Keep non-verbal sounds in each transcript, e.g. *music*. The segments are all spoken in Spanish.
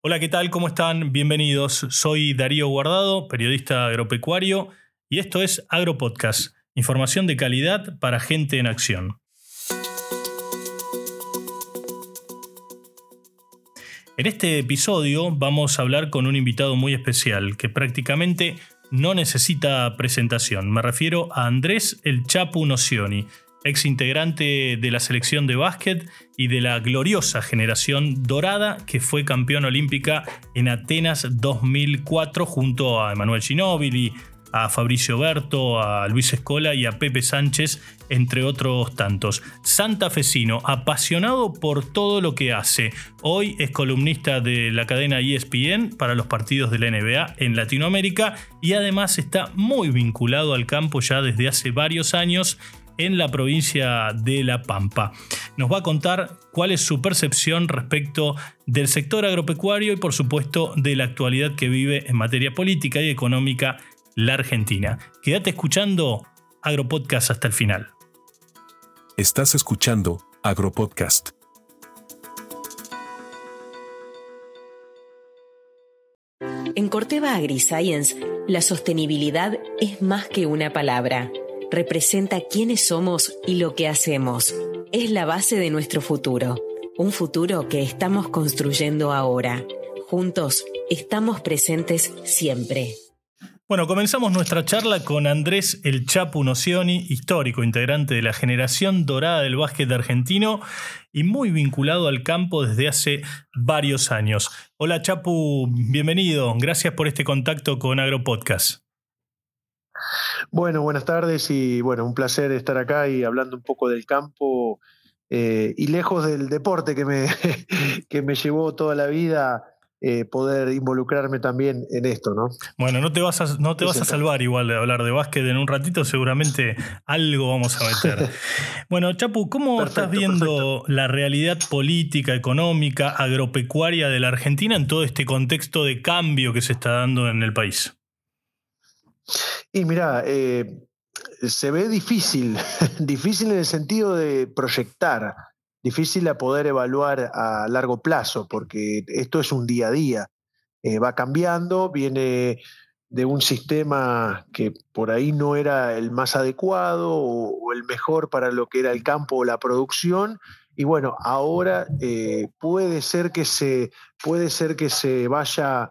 Hola, ¿qué tal? ¿Cómo están? Bienvenidos. Soy Darío Guardado, periodista agropecuario, y esto es AgroPodcast, información de calidad para gente en acción. En este episodio vamos a hablar con un invitado muy especial que prácticamente no necesita presentación. Me refiero a Andrés El Chapu Nocioni ex integrante de la selección de básquet y de la gloriosa generación dorada que fue campeón olímpica en Atenas 2004 junto a Emanuel Ginóbili, a Fabricio Berto, a Luis Escola y a Pepe Sánchez, entre otros tantos. Santafesino, apasionado por todo lo que hace. Hoy es columnista de la cadena ESPN para los partidos de la NBA en Latinoamérica y además está muy vinculado al campo ya desde hace varios años en la provincia de La Pampa. Nos va a contar cuál es su percepción respecto del sector agropecuario y por supuesto de la actualidad que vive en materia política y económica la Argentina. Quédate escuchando Agropodcast hasta el final. Estás escuchando Agropodcast. En Corteva AgriScience, la sostenibilidad es más que una palabra representa quiénes somos y lo que hacemos. Es la base de nuestro futuro, un futuro que estamos construyendo ahora. Juntos estamos presentes siempre. Bueno, comenzamos nuestra charla con Andrés El Chapu Nocioni, histórico integrante de la generación dorada del básquet argentino y muy vinculado al campo desde hace varios años. Hola Chapu, bienvenido. Gracias por este contacto con AgroPodcast. Bueno, buenas tardes y bueno, un placer estar acá y hablando un poco del campo eh, y lejos del deporte que me, *laughs* que me llevó toda la vida. Eh, poder involucrarme también en esto, ¿no? Bueno, no te vas a, no te vas a salvar igual de hablar de básquet en un ratito, seguramente algo vamos a meter. *laughs* bueno, Chapu, ¿cómo estás viendo la realidad política, económica, agropecuaria de la Argentina en todo este contexto de cambio que se está dando en el país? Y mira, eh, se ve difícil, *laughs* difícil en el sentido de proyectar, difícil a poder evaluar a largo plazo, porque esto es un día a día. Eh, va cambiando, viene de un sistema que por ahí no era el más adecuado o, el mejor para lo que era el campo o la producción. Y bueno, ahora eh, puede ser que se puede ser que se vaya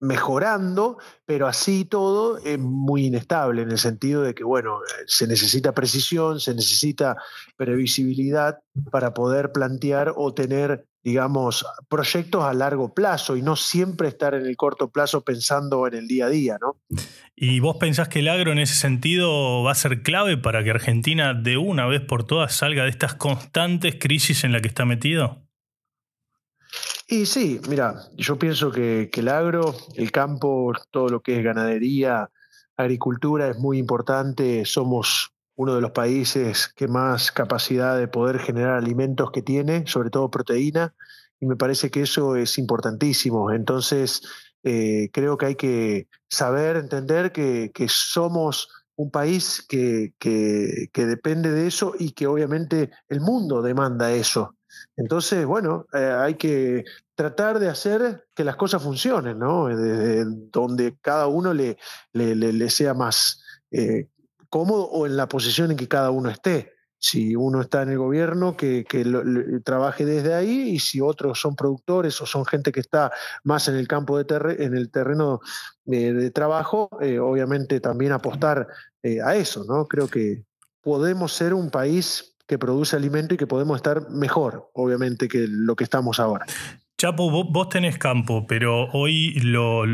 mejorando, pero así todo es muy inestable en el sentido de que, bueno, se necesita precisión, se necesita previsibilidad para poder plantear o tener, digamos, proyectos a largo plazo y no siempre estar en el corto plazo pensando en el día a día, ¿no? ¿Y vos pensás que el agro en ese sentido va a ser clave para que Argentina de una vez por todas salga de estas constantes crisis en la que está metido? Y sí, mira, yo pienso que, el agro, el campo, todo lo que es ganadería, agricultura es muy importante. Somos uno de los países que más capacidad de poder generar alimentos que tiene, sobre todo proteína, y me parece que eso es importantísimo. Entonces, eh, creo que hay que saber, entender que, somos un país que, que, depende de eso y que obviamente el mundo demanda eso. Entonces, bueno, eh, hay que tratar de hacer que las cosas funcionen, ¿no? Desde donde cada uno le, le, sea más eh, cómodo o en la posición en que cada uno esté. Si uno está en el gobierno, que, trabaje desde ahí, y si otros son productores o son gente que está más en el campo de en el terreno de, trabajo, eh, obviamente también apostar a eso, ¿no? Creo que podemos ser un país que produce alimento y que podemos estar mejor, obviamente, que lo que estamos ahora. Chapo, vos, tenés campo, pero hoy lo,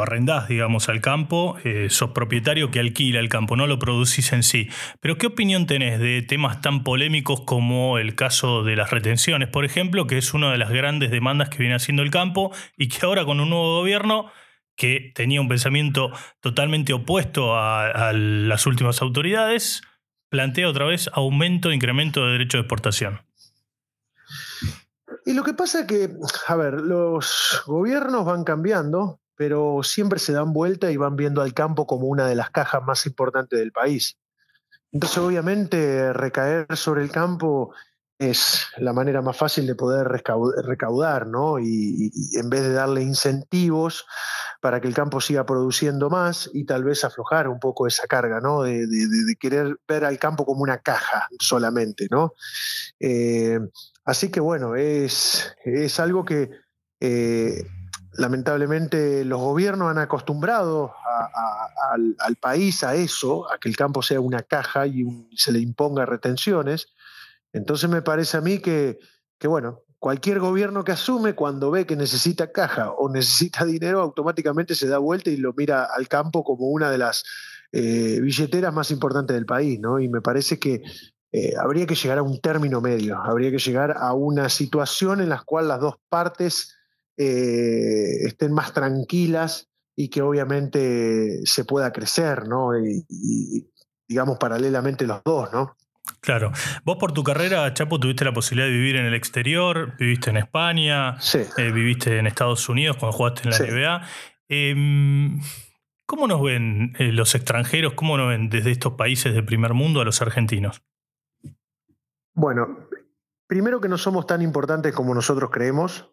arrendás, digamos, al campo, eh, sos propietario que alquila el campo, no lo producís en sí. Pero ¿qué opinión tenés de temas tan polémicos como el caso de las retenciones, por ejemplo, que es una de las grandes demandas que viene haciendo el campo y que ahora con un nuevo gobierno que tenía un pensamiento totalmente opuesto a las últimas autoridades, plantea otra vez aumento, incremento de derecho de exportación. Y lo que pasa es que, a ver, los gobiernos van cambiando, pero siempre se dan vuelta y van viendo al campo como una de las cajas más importantes del país. Entonces, obviamente, recaer sobre el campo es la manera más fácil de poder recaudar, ¿no? Y, en vez de darle incentivos para que el campo siga produciendo más y tal vez aflojar un poco esa carga, ¿no? De, querer ver al campo como una caja solamente, ¿no? Eh, así que bueno, es, es algo que eh, lamentablemente los gobiernos han acostumbrado al, país a eso, a que el campo sea una caja y se le imponga retenciones entonces me parece a mí que, bueno, cualquier gobierno que asume cuando ve que necesita caja o necesita dinero, automáticamente se da vuelta y lo mira al campo como una de las eh, billeteras más importantes del país, ¿no? Y me parece que eh, habría que llegar a un término medio, habría que llegar a una situación en la cual las dos partes eh, estén más tranquilas y que obviamente se pueda crecer, ¿no? y digamos paralelamente los dos, ¿no? Claro. Vos por tu carrera, Chapo, tuviste la posibilidad de vivir en el exterior, viviste en España, eh, viviste en Estados Unidos cuando jugaste en la NBA. Em, ¿Cómo nos ven eh, los extranjeros, cómo nos ven desde estos países de primer mundo a los argentinos? Bueno, primero que no somos tan importantes como nosotros creemos.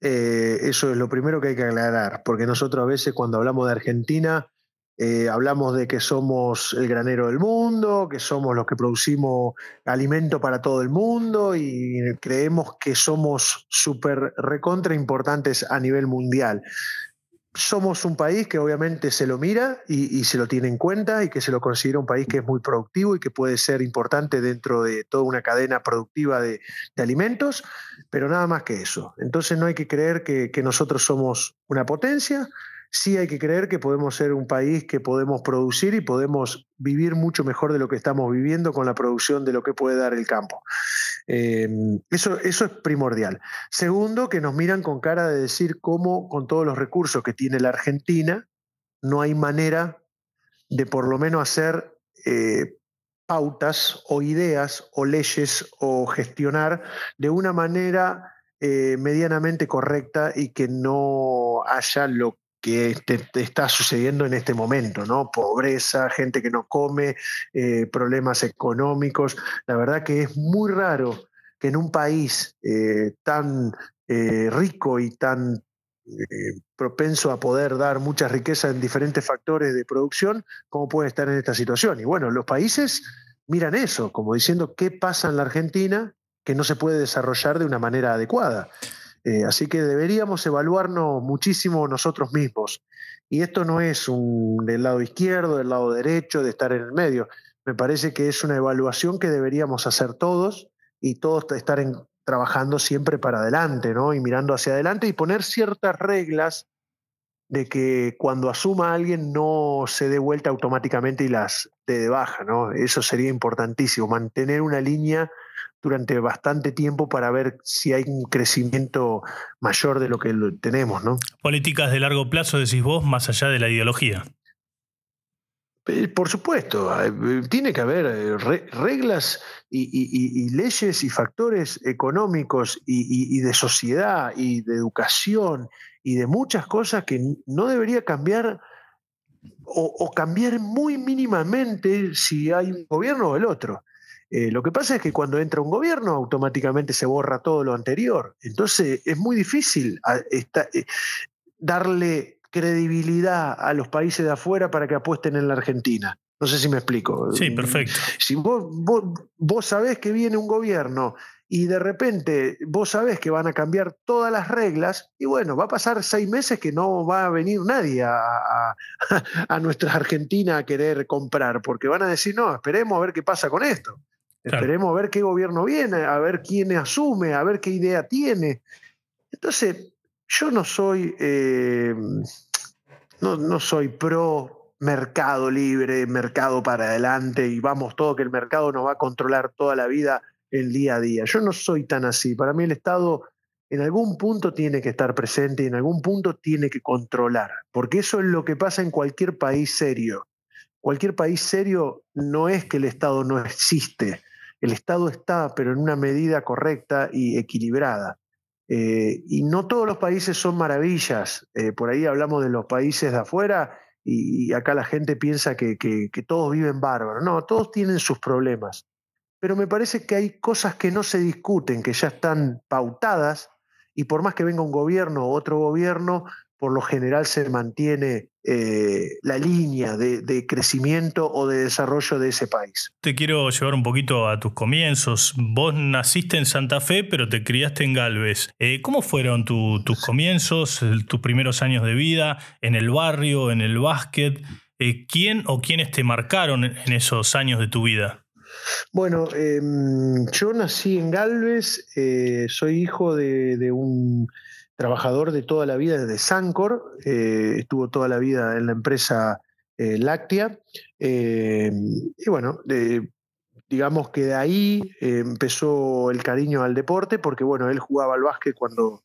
Eh, eso es lo primero que hay que aclarar, porque nosotros a veces cuando hablamos de Argentina eh, hablamos de que somos el granero del mundo, que somos los que producimos alimento para todo el mundo y creemos que somos súper recontra importantes a nivel mundial. Somos un país que obviamente se lo mira y, se lo tiene en cuenta y que se lo considera un país que es muy productivo y que puede ser importante dentro de toda una cadena productiva de, alimentos, pero nada más que eso. Entonces no hay que creer que nosotros somos una potencia, sí hay que creer que podemos ser un país que podemos producir y podemos vivir mucho mejor de lo que estamos viviendo con la producción de lo que puede dar el campo. Em, eso, eso es primordial. Segundo, que nos miran con cara de decir cómo con todos los recursos que tiene la Argentina, no hay manera de por lo menos hacer eh, pautas o ideas o leyes o gestionar de una manera eh, medianamente correcta y que no haya lo que te, está sucediendo en este momento, ¿no? Pobreza, gente que no come, eh, problemas económicos. La verdad que es muy raro que en un país eh, tan eh, rico y tan propenso a poder dar mucha riqueza en diferentes factores de producción, como puede estar en esta situación. Y bueno, los países miran eso, como diciendo qué pasa en la Argentina que no se puede desarrollar de una manera adecuada. Eh, así que deberíamos evaluarnos muchísimo nosotros mismos. Y esto no es del lado izquierdo, del lado derecho, de estar en el medio. Me parece que es una evaluación que deberíamos hacer todos y todos estar trabajando siempre para adelante, ¿no? Y mirando hacia adelante y poner ciertas reglas de que cuando asuma alguien no se dé vuelta automáticamente y las dé de baja, ¿no? Eso sería importantísimo, mantener una línea durante bastante tiempo para ver si hay un crecimiento mayor de lo que tenemos, ¿no? Políticas de largo plazo, decís vos, más allá de la ideología. Eh, por supuesto, eh, tiene que haber eh, reglas y, leyes y factores económicos y, de sociedad y de educación y de muchas cosas que no debería cambiar o cambiar muy mínimamente si hay un gobierno o el otro. Eh, lo que pasa es que cuando entra un gobierno automáticamente se borra todo lo anterior. Entonces es muy difícil eh, darle credibilidad a los países de afuera para que apuesten en la Argentina. No sé si me explico. Sí, perfecto. Si vos, vos, sabés que viene un gobierno y de repente vos sabés que van a cambiar todas las reglas, y bueno, va a pasar seis meses que no va a venir nadie a, a *laughs* nuestra Argentina a querer comprar, porque van a decir, no, esperemos a ver qué pasa con esto. Esperemos a ver qué gobierno viene, a ver quién asume, a ver qué idea tiene. Entonces, yo no soy, eh, no, no, soy pro mercado libre, mercado para adelante y vamos todo que el mercado nos va a controlar toda la vida el día a día. Yo no soy tan así. Para mí el Estado en algún punto tiene que estar presente y en algún punto tiene que controlar, porque eso es lo que pasa en cualquier país serio. Cualquier país serio no es que el Estado no existe, el Estado está, pero en una medida correcta y equilibrada. Eh, y no todos los países son maravillas. Eh, por ahí hablamos de los países de afuera y, acá la gente piensa que, todos viven bárbaros. No, todos tienen sus problemas. pero me parece que hay cosas que no se discuten, que ya están pautadas, y por más que venga un gobierno u otro gobierno, por lo general se mantiene eh, la línea de, crecimiento o de desarrollo de ese país. Te quiero llevar un poquito a tus comienzos. Vos naciste en Santa Fe, pero te criaste en Galvez. Eh, ¿Cómo fueron tus comienzos, tus primeros años de vida en el barrio, en el básquet? Eh, ¿Quién o quiénes te marcaron en esos años de tu vida? Bueno, em, yo nací en Galvez, soy hijo de un trabajador de toda la vida desde Sancor, eh, estuvo toda la vida en la empresa eh, láctea. Eh, y bueno, digamos que de ahí empezó el cariño al deporte, porque bueno, él jugaba al básquet cuando,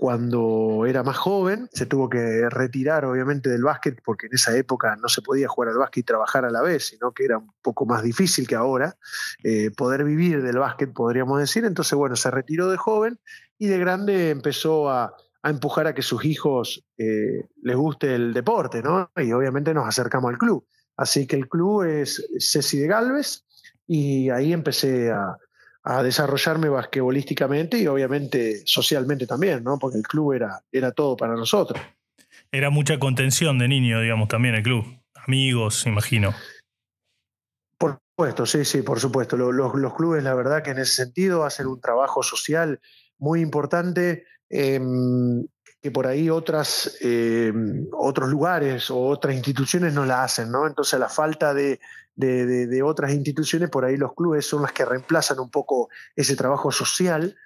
cuando era más joven, se tuvo que retirar obviamente del básquet porque en esa época no se podía jugar al básquet y trabajar a la vez, sino que era un poco más difícil que ahora poder vivir del básquet, podríamos decir. Entonces, bueno, se retiró de joven y de grande empezó a, empujar a que sus hijos eh, les guste el deporte, ¿no? Y obviamente nos acercamos al club. Así que el club es Ceci de Galvez y ahí empecé a, desarrollarme basquetbolísticamente y obviamente socialmente también, ¿no? Porque el club era, era todo para nosotros. Era mucha contención de niño, digamos, también el club. Amigos, imagino. Por supuesto, sí, sí, por supuesto. Los, los clubes, la verdad que en ese sentido hacen un trabajo social muy importante em, que por ahí otras, em, otros lugares o otras instituciones no la hacen, ¿no? Entonces la falta de, otras instituciones, por ahí los clubes son las que reemplazan un poco ese trabajo social.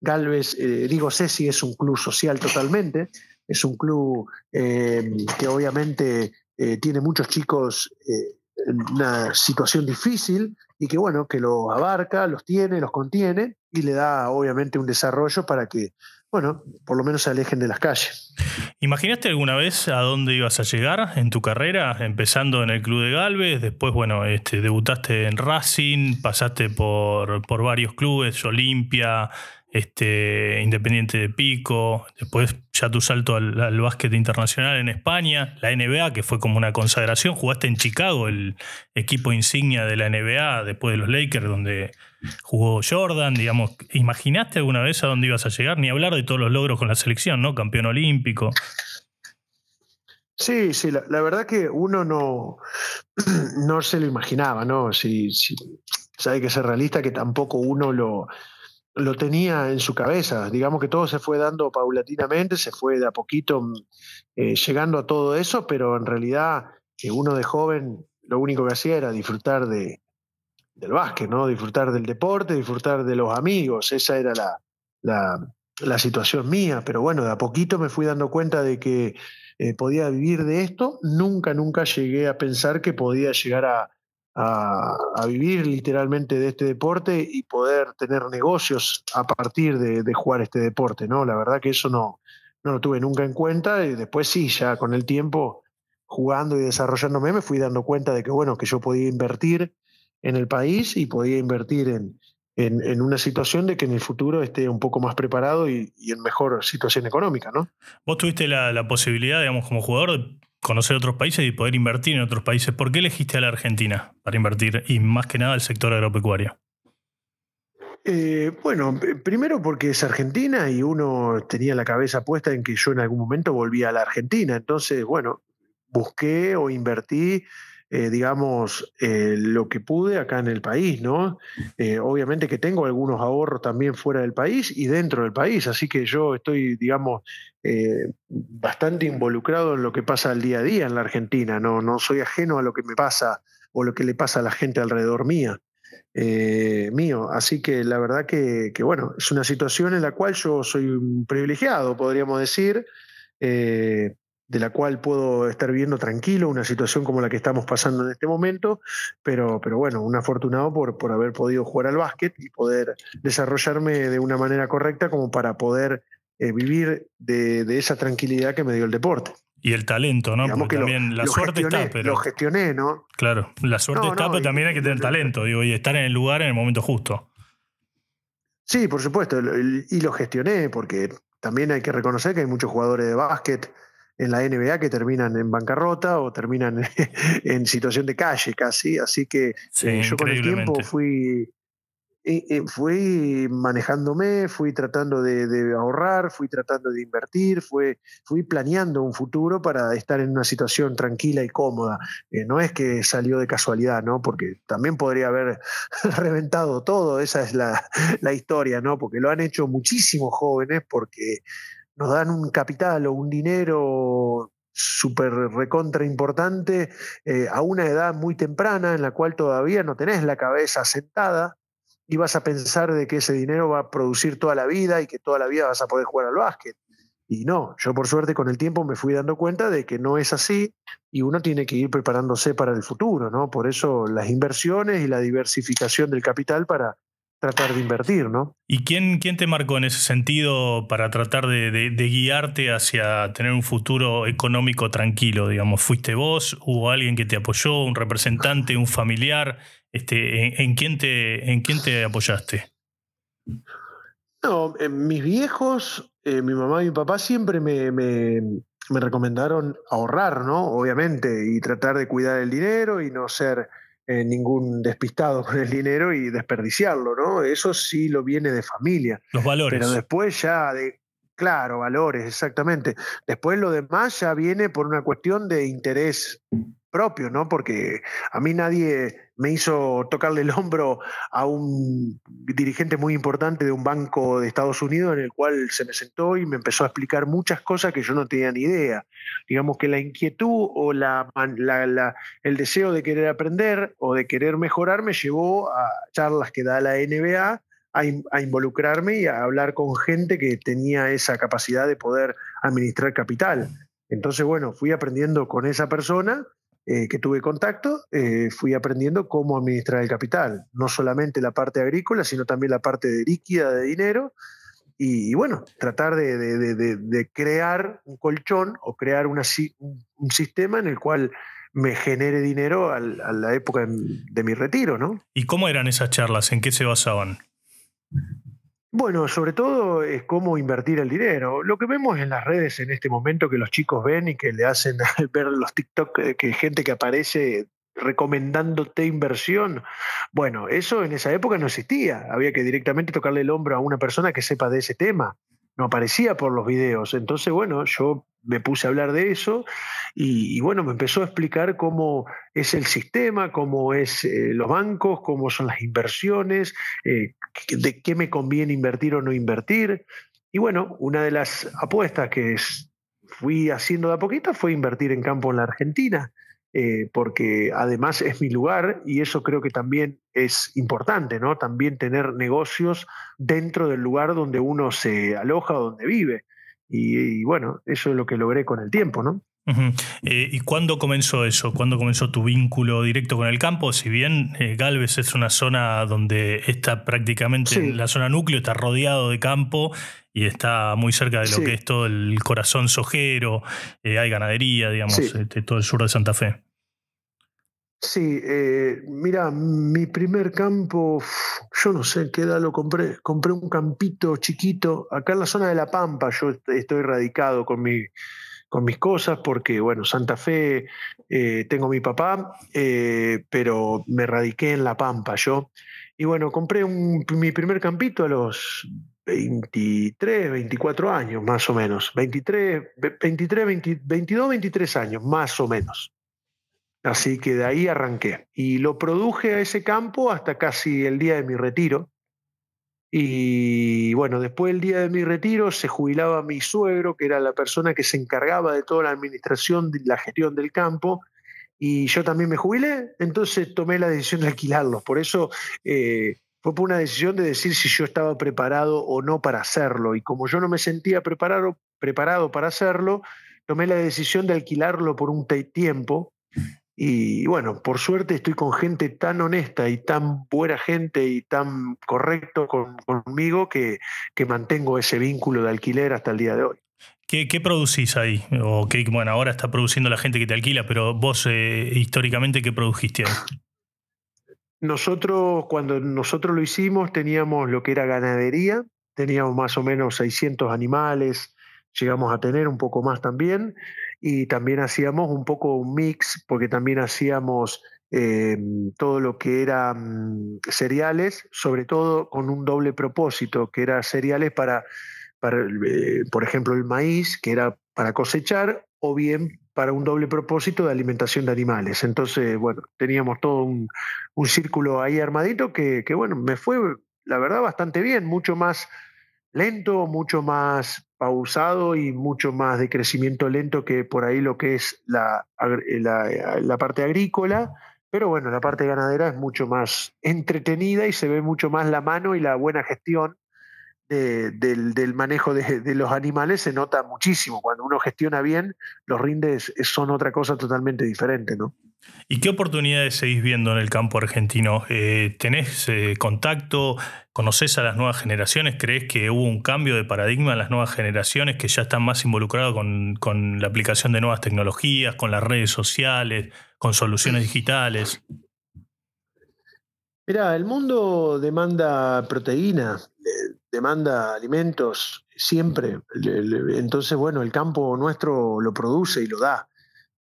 Galvez, eh, digo Ceci, es un club social totalmente, es un club em, que obviamente eh, tiene muchos chicos eh, en una situación difícil y que bueno, que los abarca, los tiene, los contiene y le da obviamente un desarrollo para que, bueno, por lo menos se alejen de las calles. ¿Imaginaste alguna vez a dónde ibas a llegar en tu carrera, empezando en el Club de Galvez, después, bueno, este, debutaste en Racing, pasaste por, por varios clubes, Olimpia, este, Independiente de Pico, después ya tu salto al, básquet internacional en España, la NBA, que fue como una consagración, jugaste en Chicago, el equipo insignia de la NBA, después de los Lakers, donde jugó Jordan, digamos, ¿imaginaste alguna vez a dónde ibas a llegar? Ni hablar de todos los logros con la selección, ¿no? Campeón olímpico. Sí, sí, la, verdad que uno no, *clears throat* no se lo imaginaba, ¿no? Si, si, que ser realista que tampoco uno lo, lo tenía en su cabeza. Digamos que todo se fue dando paulatinamente, se fue de a poquito mm, eh, llegando a todo eso, pero en realidad que uno de joven lo único que hacía era disfrutar de, del básquet, ¿no? disfrutar del deporte, disfrutar de los amigos. Esa era la, la, situación mía, pero bueno, de a poquito me fui dando cuenta de que eh, podía vivir de esto. Nunca, nunca llegué a pensar que podía llegar a, a, vivir literalmente de este deporte y poder tener negocios a partir de, jugar este deporte, ¿no? La verdad que eso no, no lo tuve nunca en cuenta y después sí, ya con el tiempo jugando y desarrollándome me fui dando cuenta de que, bueno, que yo podía invertir en el país y podía invertir en, en, una situación de que en el futuro esté un poco más preparado y, en mejor situación económica, ¿no? Vos tuviste la, la posibilidad, digamos, como jugador de conocer otros países y poder invertir en otros países. ¿Por qué elegiste a la Argentina para invertir y más que nada el sector agropecuario? Eh, bueno, primero porque es Argentina y uno tenía la cabeza puesta en que yo en algún momento volvía a la Argentina. Entonces, bueno, busqué o invertí eh, digamos, eh, lo que pude acá en el país, ¿no? Eh, obviamente que tengo algunos ahorros también fuera del país y dentro del país, así que yo estoy, digamos, bastante involucrado en lo que pasa al día a día en la Argentina, no, no soy ajeno a lo que me pasa o lo que le pasa a la gente alrededor mía. mío. Así que la verdad que, bueno, es una situación en la cual yo soy un privilegiado, podríamos decir, de la cual puedo estar viendo tranquilo una situación como la que estamos pasando en este momento, pero, pero bueno, un afortunado por, por haber podido jugar al básquet y poder desarrollarme de una manera correcta como para poder eh, vivir de, esa tranquilidad que me dio el deporte. Y el talento, ¿no? Porque también la suerte está, pero. Lo gestioné, ¿no? Claro, la suerte está, pero también hay que tener talento, digo, y estar en el lugar en el momento justo. Sí, por supuesto, y lo gestioné, porque también hay que reconocer que hay muchos jugadores de básquet en la NBA que terminan en bancarrota o terminan *laughs* en situación de calle casi. Así que eh, yo con el tiempo fui, fui manejándome, fui tratando de, ahorrar, fui tratando de invertir, fui, fui planeando un futuro para estar en una situación tranquila y cómoda. no es que salió de casualidad, ¿no? Porque también podría haber *laughs* reventado todo, esa es la, la historia, ¿no? Porque lo han hecho muchísimos jóvenes porque nos dan un capital o un dinero súper recontra importante eh, a una edad muy temprana en la cual todavía no tenés la cabeza sentada y vas a pensar de que ese dinero va a producir toda la vida y que toda la vida vas a poder jugar al básquet. Y no, yo por suerte con el tiempo me fui dando cuenta de que no es así y uno tiene que ir preparándose para el futuro, ¿no? Por eso las inversiones y la diversificación del capital para, tratar de invertir, ¿no? ¿Y quién, quién te marcó en ese sentido para tratar de, guiarte hacia tener un futuro económico tranquilo? Digamos, ¿fuiste vos? ¿Hubo alguien que te apoyó? ¿Un representante? ¿Un familiar? Este, ¿en, quién, te, ¿En quién te apoyaste? No, mis viejos, eh, mi mamá y mi papá siempre me, me, me recomendaron ahorrar, ¿no? Obviamente, y tratar de cuidar el dinero y no ser eh, ningún despistado con el dinero y desperdiciarlo, ¿no? Eso sí lo viene de familia. Los valores. Pero después ya de, claro, valores, exactamente. Después lo demás ya viene por una cuestión de interés propio, ¿no? Porque a mí nadie me hizo tocarle el hombro a un dirigente muy importante de un banco de Estados Unidos en el cual se me sentó y me empezó a explicar muchas cosas que yo no tenía ni idea. Digamos que la inquietud o la, el deseo de querer aprender o de querer mejorar me llevó a charlas que da la NBA a, involucrarme y a hablar con gente que tenía esa capacidad de poder administrar capital. Entonces, bueno, fui aprendiendo con esa persona eh, que tuve contacto, eh, fui aprendiendo cómo administrar el capital, no solamente la parte agrícola, sino también la parte de líquida de dinero. Y, bueno, tratar de, crear un colchón o crear una, un sistema en el cual me genere dinero a la época de mi retiro, ¿no? ¿Y cómo eran esas charlas? ¿En qué se basaban? Bueno, sobre todo es cómo invertir el dinero. Lo que vemos en las redes en este momento que los chicos ven y que le hacen *laughs* ver los TikTok, eh, que gente que aparece recomendándote inversión. Bueno, eso en esa época no existía. Había que directamente tocarle el hombro a una persona que sepa de ese tema no aparecía por los videos. Entonces, bueno, yo me puse a hablar de eso y, bueno, me empezó a explicar cómo es el sistema, cómo es eh, los bancos, cómo son las inversiones, eh, de qué me conviene invertir o no invertir. Y bueno, una de las apuestas que fui haciendo de a poquito fue invertir en campo en la Argentina. Eh, porque además es mi lugar y eso creo que también es importante, ¿no? También tener negocios dentro del lugar donde uno se aloja o donde vive. Y, bueno, eso es lo que logré con el tiempo, ¿no? Eh, ¿Y cuándo comenzó eso? ¿Cuándo comenzó tu vínculo directo con el campo? Si bien eh, Galvez es una zona donde está prácticamente, la zona núcleo está rodeado de campo y está muy cerca de lo que es todo el corazón sojero, hay ganadería, digamos, este, todo el sur de Santa Fe. Sí, eh, mira, mi primer campo, yo no sé qué edad lo compré. Compré un campito chiquito acá en la zona de La Pampa. Yo estoy radicado con, mi, con mis cosas porque, bueno, Santa Fe, eh, tengo mi papá, eh, pero me radiqué en La Pampa yo. Y bueno, compré mi primer campito a los 23, 24 años, más o menos. 23, 23 22, 23 años, más o menos. Así que de ahí arranqué. Y lo produje a ese campo hasta casi el día de mi retiro. Y bueno, después del día de mi retiro se jubilaba mi suegro, que era la persona que se encargaba de toda la administración, de la gestión del campo, y yo también me jubilé, entonces tomé la decisión de alquilarlos. Por eso eh, fue por una decisión de decir si yo estaba preparado o no para hacerlo. Y como yo no me sentía preparado, preparado para hacerlo, tomé la decisión de alquilarlo por un tiempo y bueno, por suerte estoy con gente tan honesta y tan buena gente y tan correcto conmigo que, que, mantengo ese vínculo de alquiler hasta el día de hoy. ¿Qué, qué producís ahí? O qué, bueno, ahora está produciendo la gente que te alquila, pero vos eh, históricamente, ¿qué produjiste ahí? Nosotros, cuando nosotros lo hicimos, teníamos lo que era ganadería, teníamos más o menos 600 animales, llegamos a tener un poco más también y también hacíamos un poco un mix, porque también hacíamos eh, todo lo que eran cereales, sobre todo con un doble propósito, que era cereales para, eh, por ejemplo, el maíz, que era para cosechar, o bien para un doble propósito de alimentación de animales. Entonces, bueno, teníamos todo un, círculo ahí armadito que, que, bueno, me fue, la verdad, bastante bien, mucho más lento, mucho más pausado y mucho más de crecimiento lento que por ahí lo que es la, la, la parte agrícola. Pero bueno, la parte ganadera es mucho más entretenida y se ve mucho más la mano y la buena gestión del, manejo de, los animales se nota muchísimo. Cuando uno gestiona bien, los rindes son otra cosa totalmente diferente, ¿no? ¿Y qué oportunidades seguís viendo en el campo argentino? Eh, ¿Tenés eh, contacto? ¿Conoces a las nuevas generaciones? ¿Crees que hubo un cambio de paradigma en las nuevas generaciones que ya están más involucrados con, la aplicación de nuevas tecnologías, con las redes sociales, con soluciones digitales? Mira, el mundo demanda proteína, demanda alimentos siempre. Entonces, bueno, el campo nuestro lo produce y lo da.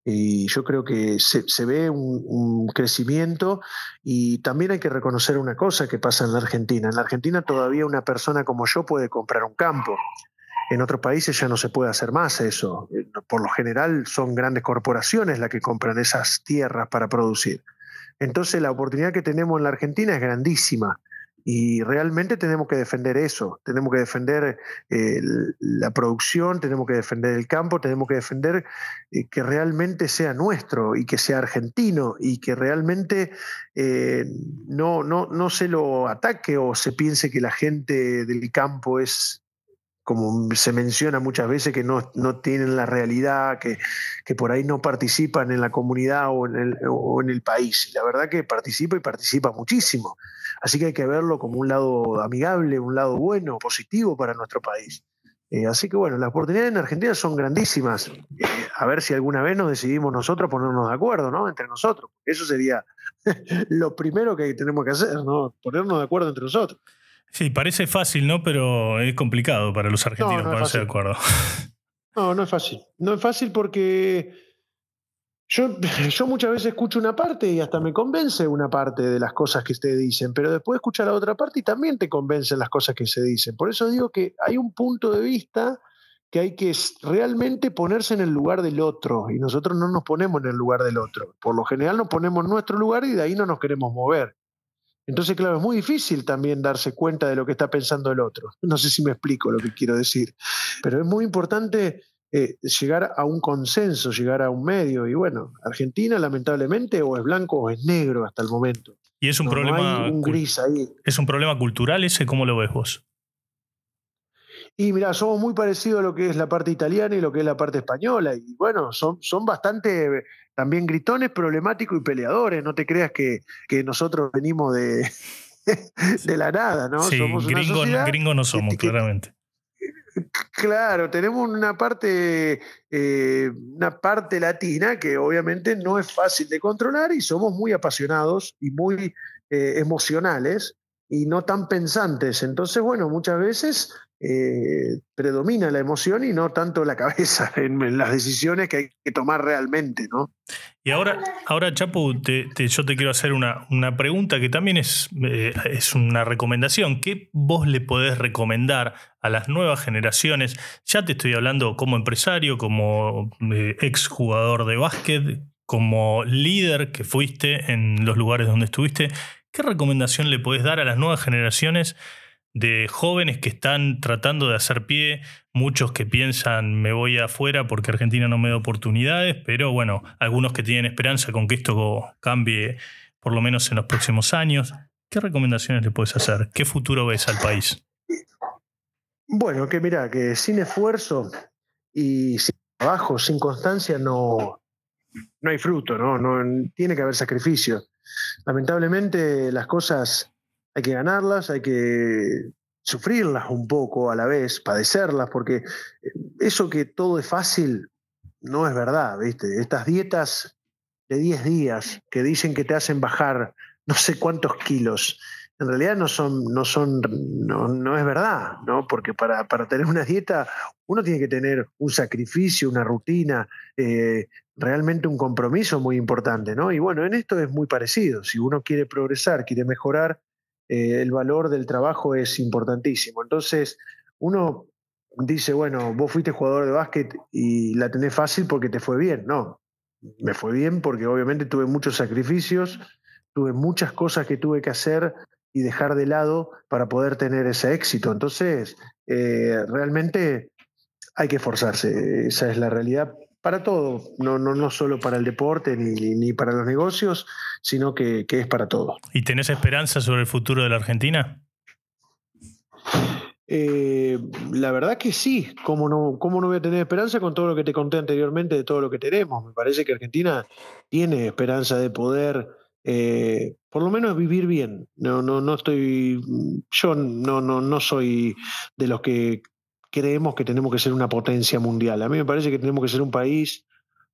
Y yo creo que se, ve un, crecimiento y también hay que reconocer una cosa que pasa en la Argentina. En la Argentina todavía una persona como yo puede comprar un campo. En otros países ya no se puede hacer más eso. Por lo general son grandes corporaciones las que compran esas tierras para producir. Entonces la oportunidad que tenemos en la Argentina es grandísima. Y realmente tenemos que defender eso, tenemos que defender eh, la producción, tenemos que defender el campo, tenemos que defender eh, que realmente sea nuestro y que sea argentino y que realmente eh, no, no, no se lo ataque o se piense que la gente del campo es como se menciona muchas veces, que no, tienen la realidad, que, que, por ahí no participan en la comunidad o en, el, o en el país. la verdad que participa y participa muchísimo. Así que hay que verlo como un lado amigable, un lado bueno, positivo para nuestro país. Eh, así que bueno, las oportunidades en Argentina son grandísimas. Eh, a ver si alguna vez nos decidimos nosotros ponernos de acuerdo, ¿no? Entre nosotros. Eso sería *laughs* lo primero que tenemos que hacer, ¿no? Ponernos de acuerdo entre nosotros. Sí, parece fácil, ¿no? Pero es complicado para los argentinos ponerse de acuerdo. No, no es fácil. No es fácil porque *laughs* yo, muchas veces escucho una parte y hasta me convence una parte de las cosas que ustedes dicen, pero después escucha la otra parte y también te convencen las cosas que se dicen. Por eso digo que hay un punto de vista que hay que realmente ponerse en el lugar del otro y nosotros no nos ponemos en el lugar del otro. Por lo general nos ponemos en nuestro lugar y de ahí no nos queremos mover. Entonces, claro, es muy difícil también darse cuenta de lo que está pensando el otro. No sé si me explico lo que quiero decir, pero es muy importante eh, llegar a un consenso, llegar a un medio. Y bueno, Argentina lamentablemente o es blanco o es negro hasta el momento. Y es un problema. un gris ahí. ¿Es un problema cultural ese? ¿Cómo lo ves vos? Y mira, somos muy parecidos a lo que es la parte italiana y lo que es la parte española. Y bueno, son, son bastante también gritones, problemáticos y peleadores. No te creas que, nosotros venimos de, *laughs* de la nada, ¿no? Sí, somos gringo, no somos, claramente. Claro, tenemos una parte, eh, una parte latina que obviamente no es fácil de controlar y somos muy apasionados y muy eh, emocionales y no tan pensantes. Entonces, bueno, muchas veces eh, predomina la emoción y no tanto la cabeza *laughs* en, las decisiones que hay que tomar realmente, ¿no? Y ahora, ahora Chapo, yo te quiero hacer una, una pregunta que también es, eh, es una recomendación. ¿Qué vos le podés recomendar a las nuevas generaciones? Ya te estoy hablando como empresario, como eh, ex jugador de básquet, como líder que fuiste en los lugares donde estuviste. ¿Qué recomendación le podés dar a las nuevas generaciones? de jóvenes que están tratando de hacer pie, muchos que piensan me voy afuera porque Argentina no me da oportunidades, pero bueno, algunos que tienen esperanza con que esto cambie por lo menos en los próximos años. ¿Qué recomendaciones le puedes hacer? ¿Qué futuro ves al país? Bueno, que mira, que sin esfuerzo y sin trabajo, sin constancia, no, no hay fruto, ¿no? no tiene que haber sacrificio. Lamentablemente las cosas hay que ganarlas, hay que sufrirlas un poco a la vez, padecerlas, porque eh, eso que todo es fácil no es verdad, ¿viste? Estas dietas de 10 días que dicen que te hacen bajar no sé cuántos kilos, en realidad no son, no son, no, es verdad, ¿no? Porque para, para, tener una dieta uno tiene que tener un sacrificio, una rutina, eh, realmente un compromiso muy importante, ¿no? Y bueno, en esto es muy parecido. Si uno quiere progresar, quiere mejorar, eh, el valor del trabajo es importantísimo. Entonces, uno dice, bueno, vos fuiste jugador de básquet y la tenés fácil porque te fue bien. No, me fue bien porque obviamente tuve muchos sacrificios, tuve muchas cosas que tuve que hacer y dejar de lado para poder tener ese éxito. Entonces, eh, realmente hay que esforzarse, esa es la realidad para todo, no, no, no solo para el deporte ni, ni para los negocios, sino que, que, es para todo. ¿Y tenés esperanza sobre el futuro de la Argentina? Eh, la verdad que sí, ¿Cómo no, ¿cómo no voy a tener esperanza con todo lo que te conté anteriormente de todo lo que tenemos? Me parece que Argentina tiene esperanza de poder, eh, por lo menos, vivir bien. No, no, no estoy, yo no, no, no soy de los que creemos que tenemos que ser una potencia mundial. A mí me parece que tenemos que ser un país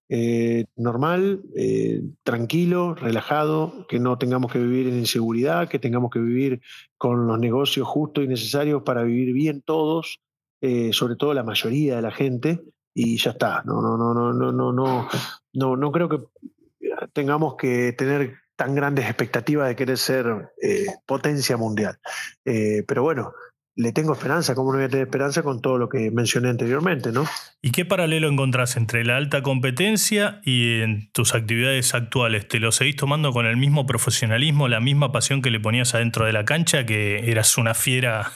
eh, normal, eh, tranquilo, relajado, que no tengamos que vivir en inseguridad, que tengamos que vivir con los negocios justos y necesarios para vivir bien todos, eh, sobre todo la mayoría de la gente, y ya está. No, no, no, no, no, no, no, no, no creo que tengamos que tener tan grandes expectativas de querer ser potencia mundial. pero bueno, le tengo esperanza, ¿cómo no voy a tener esperanza con todo lo que mencioné anteriormente, ¿no? ¿Y qué paralelo encontrás entre la alta competencia y en tus actividades actuales? ¿Te lo seguís tomando con el mismo profesionalismo, la misma pasión que le ponías adentro de la cancha, que eras una fiera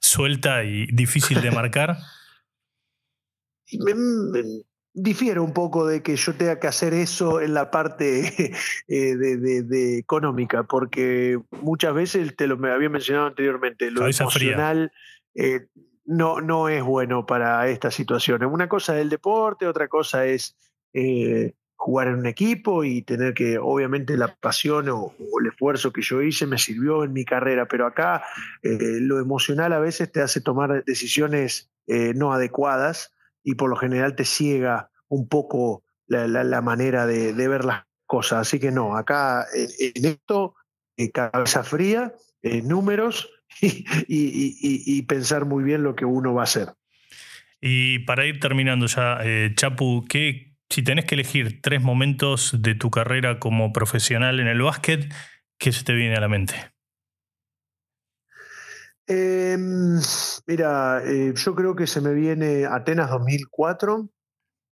suelta y difícil de marcar? *laughs* difiere un poco de que yo tenga que hacer eso en la parte *laughs* eh, de, económica, porque muchas veces, te lo me había mencionado anteriormente, lo emocional eh, no, no es bueno para estas situaciones. Una cosa es el deporte, otra cosa es eh, jugar en un equipo y tener que, obviamente, la pasión o, el esfuerzo que yo hice me sirvió en mi carrera, pero acá lo emocional a veces te hace tomar decisiones no adecuadas y por lo general te ciega un poco la, manera de, ver las cosas. Así que no, acá en, esto, eh, cabeza fría, eh, números *laughs* y, pensar muy bien lo que uno va a hacer. Y para ir terminando ya, eh, Chapu, ¿qué, si tenés que elegir tres momentos de tu carrera como profesional en el básquet, ¿qué se te viene a la mente? Em, mira, eh, yo creo que se me viene Atenas 2004,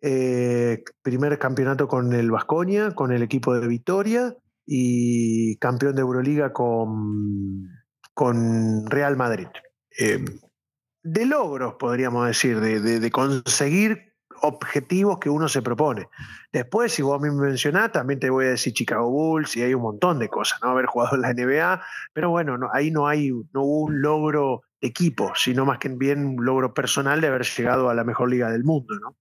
eh, primer campeonato con el Vasconia, con el equipo de Vitoria y campeón de Euroliga con, con Real Madrid. Em, de logros, podríamos decir, de, de conseguir objetivos que uno se propone. Después, si vos a mí me mencionás, también te voy a decir Chicago Bulls y hay un montón de cosas, ¿no? Haber jugado en la NBA, pero bueno, ahí no hay, no hubo un logro de equipo, sino más que bien un logro personal de haber llegado a la mejor liga del mundo, ¿no?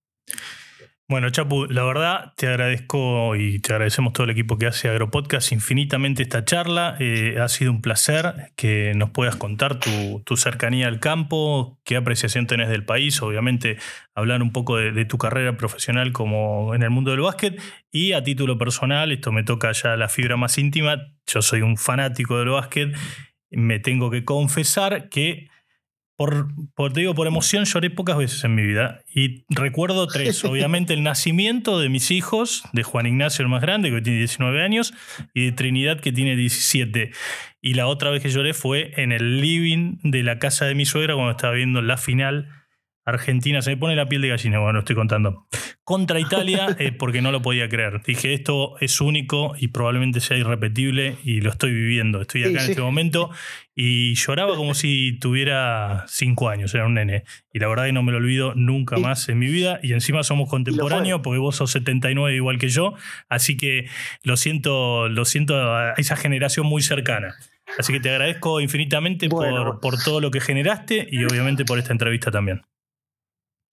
Bueno, Chapu, la verdad te agradezco y te agradecemos todo el equipo que hace Agropodcast infinitamente esta charla. Eh, ha sido un placer que nos puedas contar tu, cercanía al campo, qué apreciación tenés del país, obviamente hablar un poco de, tu carrera profesional como en el mundo del básquet y a título personal, esto me toca ya la fibra más íntima, yo soy un fanático del básquet, me tengo que confesar que por, te digo, por emoción lloré pocas veces en mi vida. Y recuerdo tres. *laughs* Obviamente el nacimiento de mis hijos, de Juan Ignacio el más grande, que tiene 19 años, y de Trinidad, que tiene 17. Y la otra vez que lloré fue en el living de la casa de mi suegra cuando estaba viendo la final Argentina, se me pone la piel de gallina, bueno, estoy contando. Contra Italia, *laughs* eh, porque no lo podía creer. Dije, esto es único y probablemente sea irrepetible y lo estoy viviendo. Estoy acá en este momento y lloraba como si tuviera cinco años, era un nene. Y la verdad que no me lo olvido nunca más en mi vida. Y encima somos contemporáneos porque vos sos 79 igual que yo. Así que lo siento, lo siento a esa generación muy cercana. Así que te agradezco infinitamente por, por todo lo que generaste y obviamente por esta entrevista también.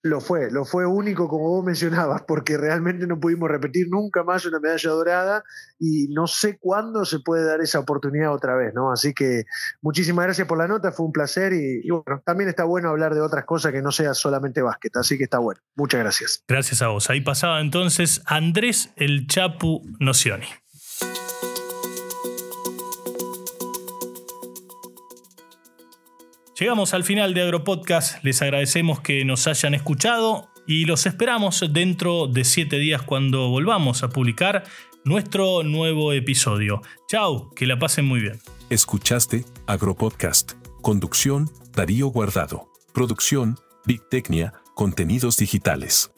Lo fue, lo fue único como vos mencionabas, porque realmente no pudimos repetir nunca más una medalla dorada y no sé cuándo se puede dar esa oportunidad otra vez, ¿no? Así que muchísimas gracias por la nota, fue un placer y, bueno, también está bueno hablar de otras cosas que no sea solamente básquet, así que está bueno. Muchas gracias. Gracias a vos. Ahí pasaba entonces Andrés El Chapu Nocioni. Llegamos al final de Agropodcast, les agradecemos que nos hayan escuchado y los esperamos dentro de siete días cuando volvamos a publicar nuestro nuevo episodio. Chao, que la pasen muy bien. Escuchaste Agropodcast. Conducción, Darío Guardado. Producción, Big Tecnia, Contenidos Digitales.